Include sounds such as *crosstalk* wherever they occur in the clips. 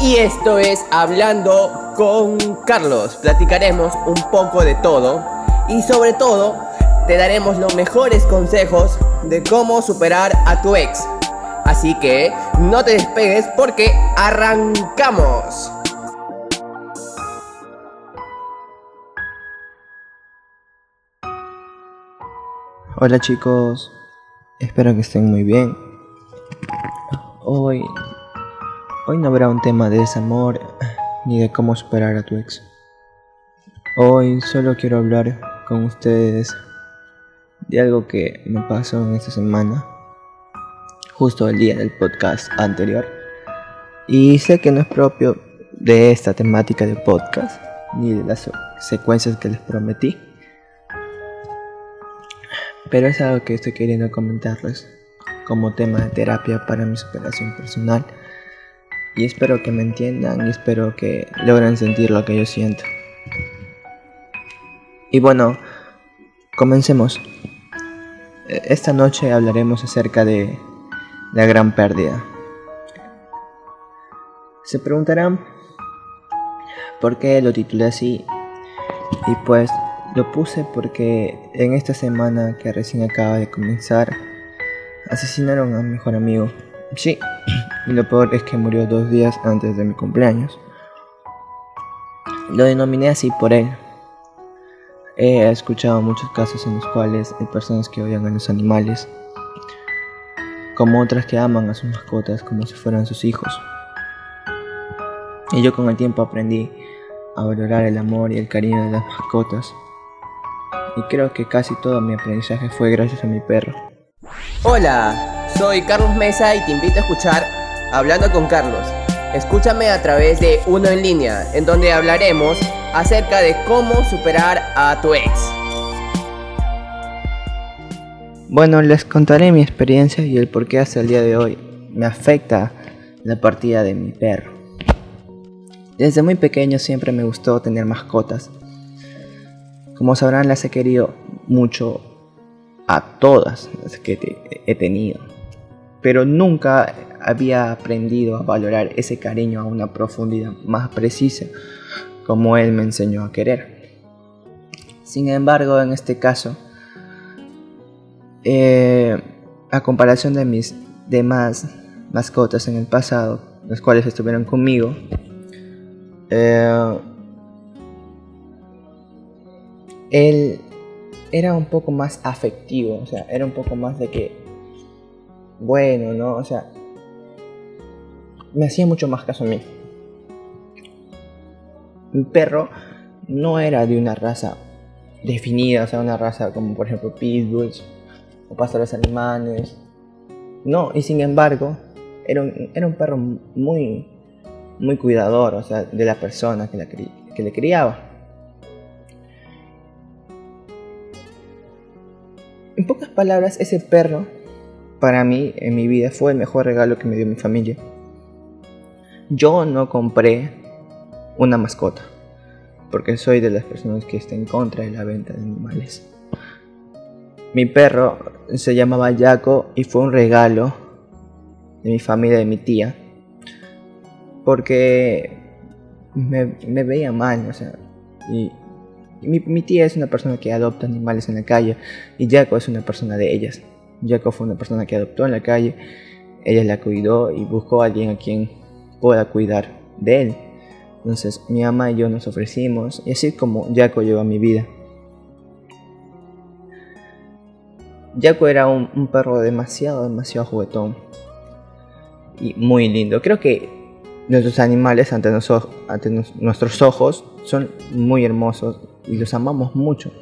Y esto es Hablando con Carlos. Platicaremos un poco de todo y sobre todo te daremos los mejores consejos de cómo superar a tu ex. Así que no te despegues porque arrancamos. Hola chicos, espero que estén muy bien. Hoy Hoy no habrá un tema de desamor *sighs* ni de cómo superar a tu ex. Hoy solo quiero hablar con ustedes de algo que me pasó en esta semana, justo el día del podcast anterior. Y sé que no es propio de esta temática de podcast, ni de las secuencias que les prometí. Pero es algo que estoy queriendo comentarles como tema de terapia para mi superación personal y espero que me entiendan y espero que logren sentir lo que yo siento. Y bueno, comencemos. E, esta noche hablaremos acerca de la gran pérdida. Se preguntarán por qué lo titulé así. Y pues lo puse porque en esta semana que recién acaba de comenzar, asesinaron a mi mejor amigo. Sí, y lo peor es que murió dos días antes de mi cumpleaños. Lo denominé así por él. He escuchado muchos casos en los cuales hay personas que odian a los animales, como otras que aman a sus mascotas como si fueran sus hijos. Y yo con el tiempo aprendí a valorar el amor y el cariño de las mascotas. Y creo que casi todo mi aprendizaje fue gracias a mi perro. Hola, soy Carlos Mesa y te invito a escuchar Hablando con Carlos. Escúchame a través de Uno en línea, en donde hablaremos acerca de cómo superar a tu ex. Bueno, les contaré mi experiencia y el por qué hasta el día de hoy me afecta la partida de mi perro. Desde muy pequeño siempre me gustó tener mascotas. Como sabrán, las he querido mucho a todas las que he tenido. Pero nunca había aprendido a valorar ese cariño a una profundidad más precisa, como él me enseñó a querer. Sin embargo, en este caso, eh, a comparación de mis demás mascotas en el pasado, los cuales estuvieron conmigo, eh, él era un poco más afectivo, o sea, era un poco más de que, bueno, ¿no? O sea, me hacía mucho más caso a mí. Mi perro no era de una raza definida, o sea, una raza como por ejemplo pitbulls o pastores alemanes. No, y sin embargo, era un, era un perro muy, muy cuidador, o sea, de la persona que, la que le criaba. En pocas palabras, ese perro, para mí, en mi vida, fue el mejor regalo que me dio mi familia. Yo no compré una mascota, porque soy de las personas que está en contra de la venta de animales. Mi perro se llamaba Jaco y fue un regalo de mi familia, de mi tía, porque me, veía mal, o sea, y, mi, mi, tía es una persona que adopta animales en la calle y Jaco es una persona de ellas. Jaco fue una persona que adoptó en la calle, ella la cuidó y buscó a alguien a quien pueda cuidar de él. Entonces mi ama y yo nos ofrecimos y así como Jaco llegó a mi vida. Jaco era un, perro demasiado, demasiado juguetón y muy lindo. Creo que nuestros animales ante, ante nuestros ojos son muy hermosos y los amamos mucho,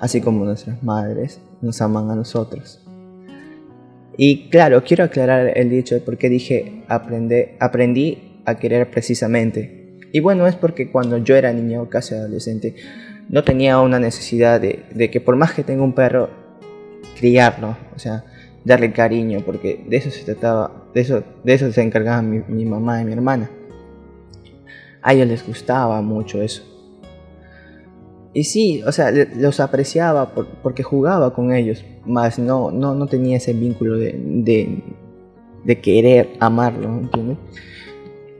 así como nuestras madres nos aman a nosotros. Y claro, quiero aclarar el dicho de por qué dije aprende, aprendí a querer precisamente. Y bueno, es porque cuando yo era niño o casi adolescente, no tenía una necesidad de, que por más que tenga un perro, criarlo, o sea, darle cariño, porque de eso se trataba, de eso, de eso se encargaba mi, mi mamá y mi hermana. A ellos les gustaba mucho eso. Y sí, o sea, los apreciaba porque jugaba con ellos, más no, no, no tenía ese vínculo de, de, querer amarlo, ¿entiendes?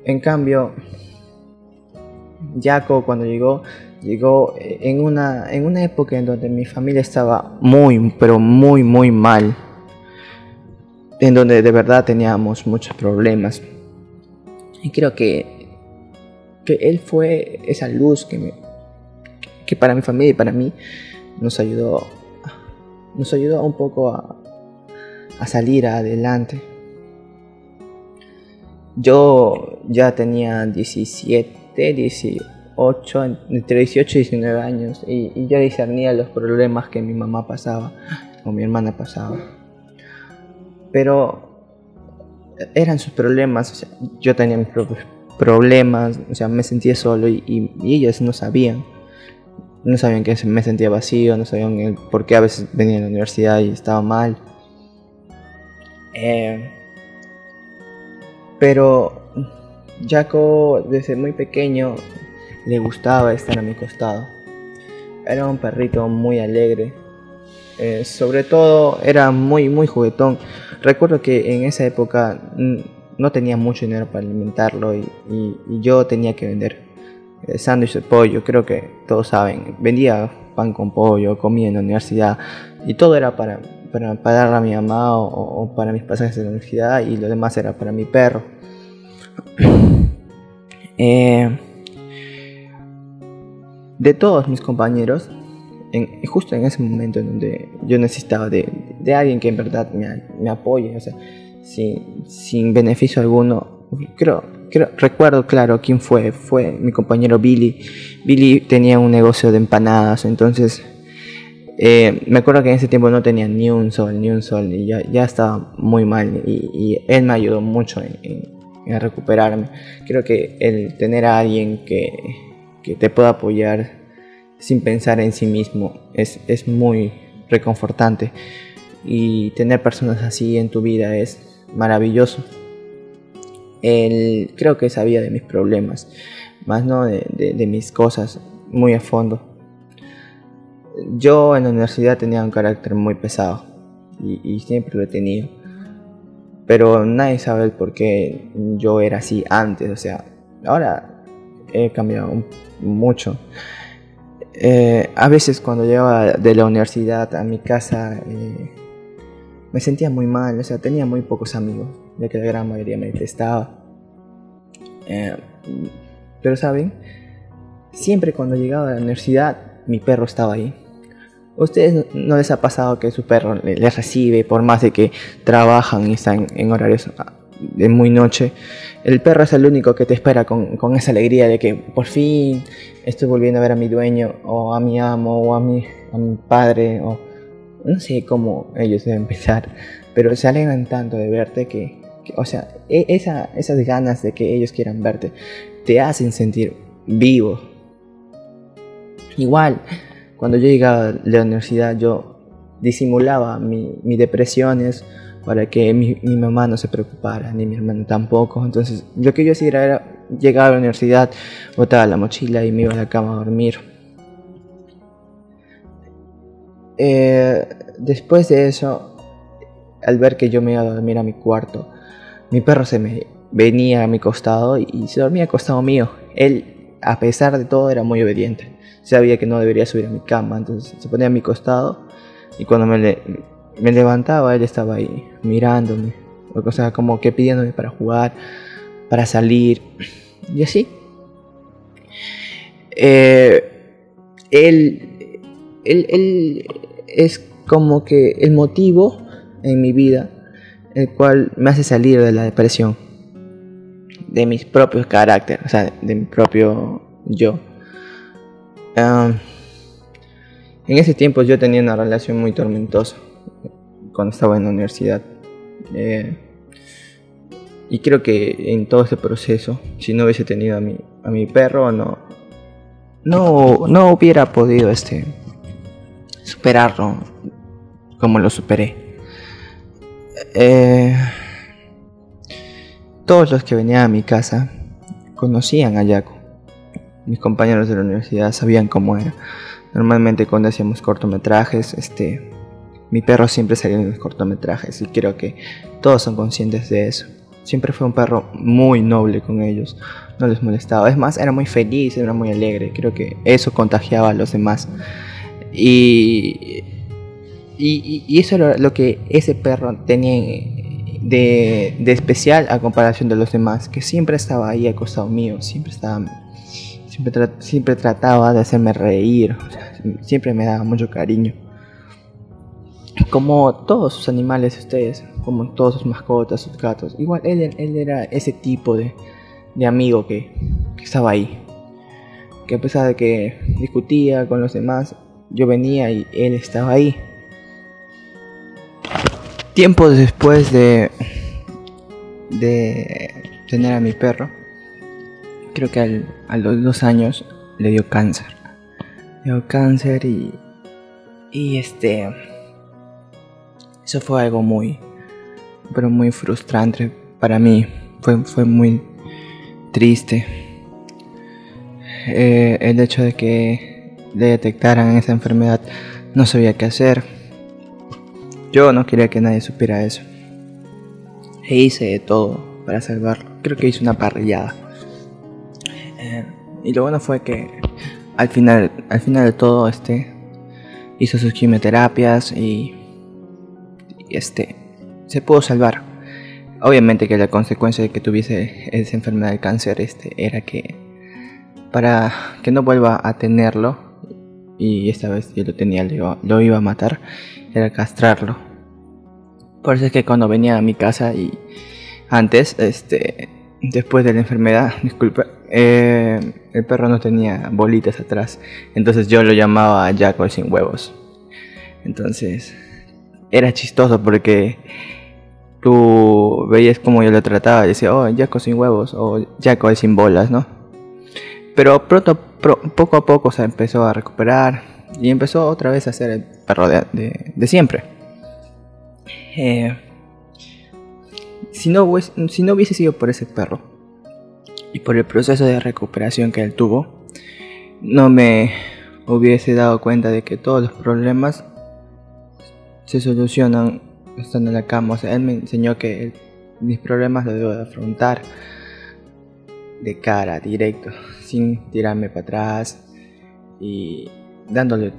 En cambio, Jaco cuando llegó, llegó en una, en una época en donde mi familia estaba muy, pero muy, muy mal. En donde de verdad teníamos muchos problemas. Y creo que, que él fue esa luz que, que para mi familia y para mí nos ayudó, nos ayudó un poco a, salir adelante. Yo ya tenía 17, 18, entre 18 y 19 años y, y ya discernía los problemas que mi mamá pasaba o mi hermana pasaba. Pero eran sus problemas, yo tenía mis propios problemas, o sea, me sentía solo y, y, ellas no sabían. No sabían que me sentía vacío, no sabían por qué a veces venía a la universidad y estaba mal. Eh, pero Jaco desde muy pequeño le gustaba estar a mi costado. Era un perrito muy alegre. Eh, sobre todo era muy muy juguetón. Recuerdo que en esa época no tenía mucho dinero para alimentarlo y, yo tenía que vender sándwich de pollo. Creo que todos saben. Vendía pan con pollo, comía en la universidad y todo era para para pagarle a mi mamá o, para mis pasajes de la universidad y lo demás era para mi perro. *clears throat* Eh, de todos mis compañeros, en, justo en ese momento en donde yo necesitaba de, de alguien que en verdad me, me apoye, o sea, sin, sin, beneficio alguno, creo, creo, recuerdo claro quién fue, fue mi compañero Billy. Billy tenía un negocio de empanadas, entonces eh, me acuerdo que en ese tiempo no tenía ni un sol, ni un sol, y ya, ya estaba muy mal, y, él me ayudó mucho en, recuperarme. Creo que el tener a alguien que, que, te pueda apoyar sin pensar en sí mismo es, es muy reconfortante, y tener personas así en tu vida es maravilloso. Él creo que sabía de mis problemas, más no de, mis cosas muy a fondo yo en la universidad tenía un carácter muy pesado y, siempre lo he tenido. Pero nadie sabe el por qué yo era así antes. O sea, ahora he cambiado mucho. Eh, a veces cuando llegaba de la universidad a mi casa eh, me sentía muy mal. O sea, tenía muy pocos amigos, ya que la gran mayoría me detestaba. Eh, pero saben, siempre cuando llegaba a la universidad mi perro estaba ahí ustedes no les ha pasado que su perro les recibe por más de que trabajan y están en horarios ah, de muy noche? El perro es el único que te espera con, esa alegría de que por fin estoy volviendo a ver a mi dueño o a mi amo o a mi, a mi padre o no sé cómo ellos deben pensar, pero se alegran tanto de verte que, o sea, e, esa, esas ganas de que ellos quieran verte te hacen sentir vivo. Igual, cuando yo llegaba a la universidad yo disimulaba mis depresiones para que mi, mamá no se preocupara, ni mi hermano tampoco. Entonces lo que yo hacía era llegar a la universidad, botaba la mochila y me iba a la cama a dormir. Eh, después de eso, al ver que yo me iba a dormir a mi cuarto, mi perro se me venía a mi costado y se dormía acostado mío. Él, a pesar de todo, era muy obediente sabía que no debería subir a mi cama, entonces se ponía a mi costado y cuando me, me levantaba él estaba ahí mirándome, o sea, como que pidiéndome para jugar, para salir y así. Eh, él, él, él es como que el motivo en mi vida el cual me hace salir de la depresión, de mis propios caracteres, o sea, de mi propio yo en ese tiempo yo tenía una relación muy tormentosa cuando estaba en la universidad. Eh, y creo que en todo ese proceso, si no hubiese tenido a mi, a mi perro, no, no, no hubiera podido este, superarlo como lo superé. Eh, todos los que venían a mi casa conocían a Jaco mis compañeros de la universidad sabían cómo era. Normalmente cuando hacíamos cortometrajes, este, mi perro siempre salía en los cortometrajes y creo que todos son conscientes de eso. Siempre fue un perro muy noble con ellos, no les molestaba. Es más, era muy feliz, era muy alegre. Creo que eso contagiaba a los demás. Y, y, eso era lo que ese perro tenía de, de, especial a comparación de los demás, que siempre estaba ahí al costado mío, siempre estaba, siempre, siempre trataba de hacerme reír, siempre me daba mucho cariño. Como todos sus animales, ustedes, como todos sus mascotas, sus gatos, igual él, él era ese tipo de, de amigo que, que estaba ahí. Que a pesar de que discutía con los demás, yo venía y él estaba ahí. Tiempo después de, de tener a mi perro, creo que a los dos años le dio cáncer. Le dio cáncer y, y este, eso fue algo muy, pero muy frustrante para mí. Fue, fue muy triste. Eh, el hecho de que le detectaran esa enfermedad no sabía qué hacer. Yo no quería que nadie supiera eso. E hice todo para salvarlo. Creo que hice una parrillada. Eh, y lo bueno fue que al final, al final de todo, este hizo sus quimioterapias y este, se pudo salvar. Obviamente que la consecuencia de que tuviese esa enfermedad de cáncer este, era que para que no vuelva a tenerlo, y esta vez yo lo tenía, lo iba, a matar, era castrarlo. Por eso es que cuando venía a mi casa y antes, este, después de la enfermedad, *laughs* eh, el perro no tenía bolitas atrás, entonces yo lo llamaba Jaco sin huevos. Entonces, era chistoso porque tú veías como yo lo trataba y decía, oh, Jaco sin huevos o Jaco sin bolas, ¿no? Pero pronto, poco a poco se empezó a recuperar y empezó otra vez a ser el perro de, siempre. Eh, si, no, si no hubiese sido por ese perro y por el proceso de recuperación que él tuvo, no me hubiese dado cuenta de que todos los problemas se solucionan estando en la cama. O sea, él me enseñó que mis problemas los debo de afrontar de cara, directo, sin tirarme para atrás y dándole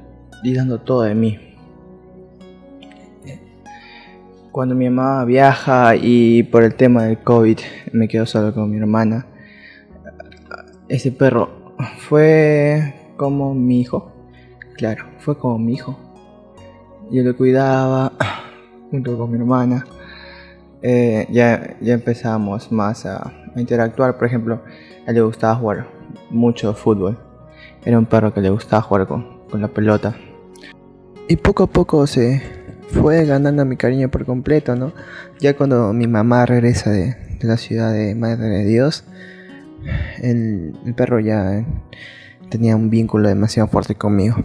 y dando todo de mí. Cuando mi mamá viaja y por el tema del COVID me quedo solo con mi hermana, ese perro fue como mi hijo. Claro, fue como mi hijo. Yo lo cuidaba *clears throat* junto con mi hermana. Eh, ya, ya empezamos más a, interactuar. Por ejemplo, a él le gustaba jugar mucho fútbol. Era un perro que le gustaba jugar con, con la pelota. Y poco a poco se fue ganando mi cariño por completo, ¿no? Ya cuando mi mamá regresa de, de la ciudad de Madre de Dios, el, el perro ya tenía un vínculo demasiado fuerte conmigo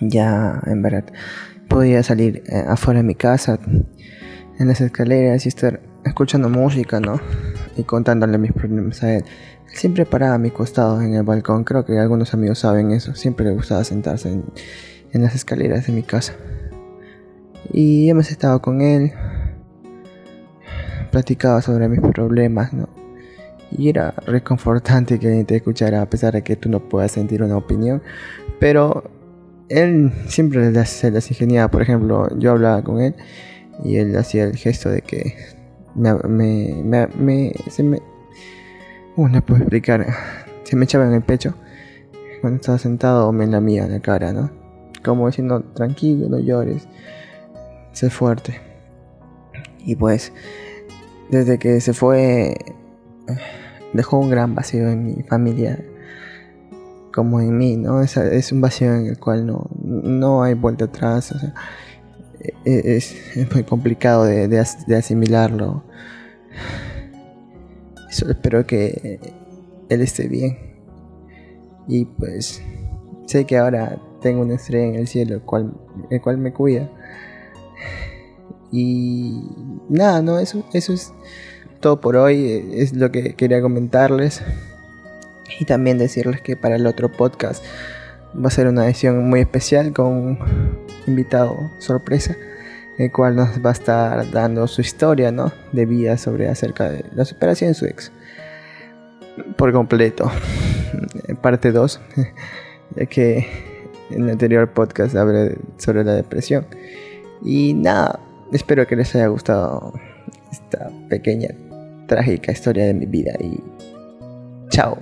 ya en verdad podía salir eh, afuera de mi casa en las escaleras y estar escuchando música, ¿no? Y contándole mis problemas a él. Siempre paraba a mi costado en el balcón, creo que algunos amigos saben eso, siempre le gustaba sentarse en, en las escaleras de mi casa. Y yo me con él, platicaba sobre mis problemas, ¿no? Y era reconfortante que te escuchara a pesar de que tú no puedas sentir una opinión. Pero él siempre se las ingeniaba. Por ejemplo, yo hablaba con él y él hacía el gesto de que me, me, se me, ¿cómo puedo explicar? Se me echaba en el pecho cuando estaba sentado o me lamía en la cara, ¿no? Como diciendo, tranquilo, no llores, sé fuerte. Y pues, desde que se fue, dejó un gran vacío en mi familia como en mí, ¿no? Es, un vacío en el cual no, no hay vuelta atrás, e, es, muy complicado de asimilarlo. Solo espero que él esté bien. Y pues sé que ahora tengo una estrella en el cielo, el cual, el cual me cuida. Y nada, no, eso, eso es todo por hoy. Es lo que quería comentarles. Y también decirles que para el otro podcast va a ser una edición muy especial con un invitado sorpresa, el cual nos va a estar dando su historia, ¿no? De vida sobre acerca de la superación de su ex. Por completo. *laughs* Parte 2, *laughs* ya que en el anterior podcast hablé sobre la depresión. Y nada, espero que les haya gustado esta pequeña trágica historia de mi vida y chao.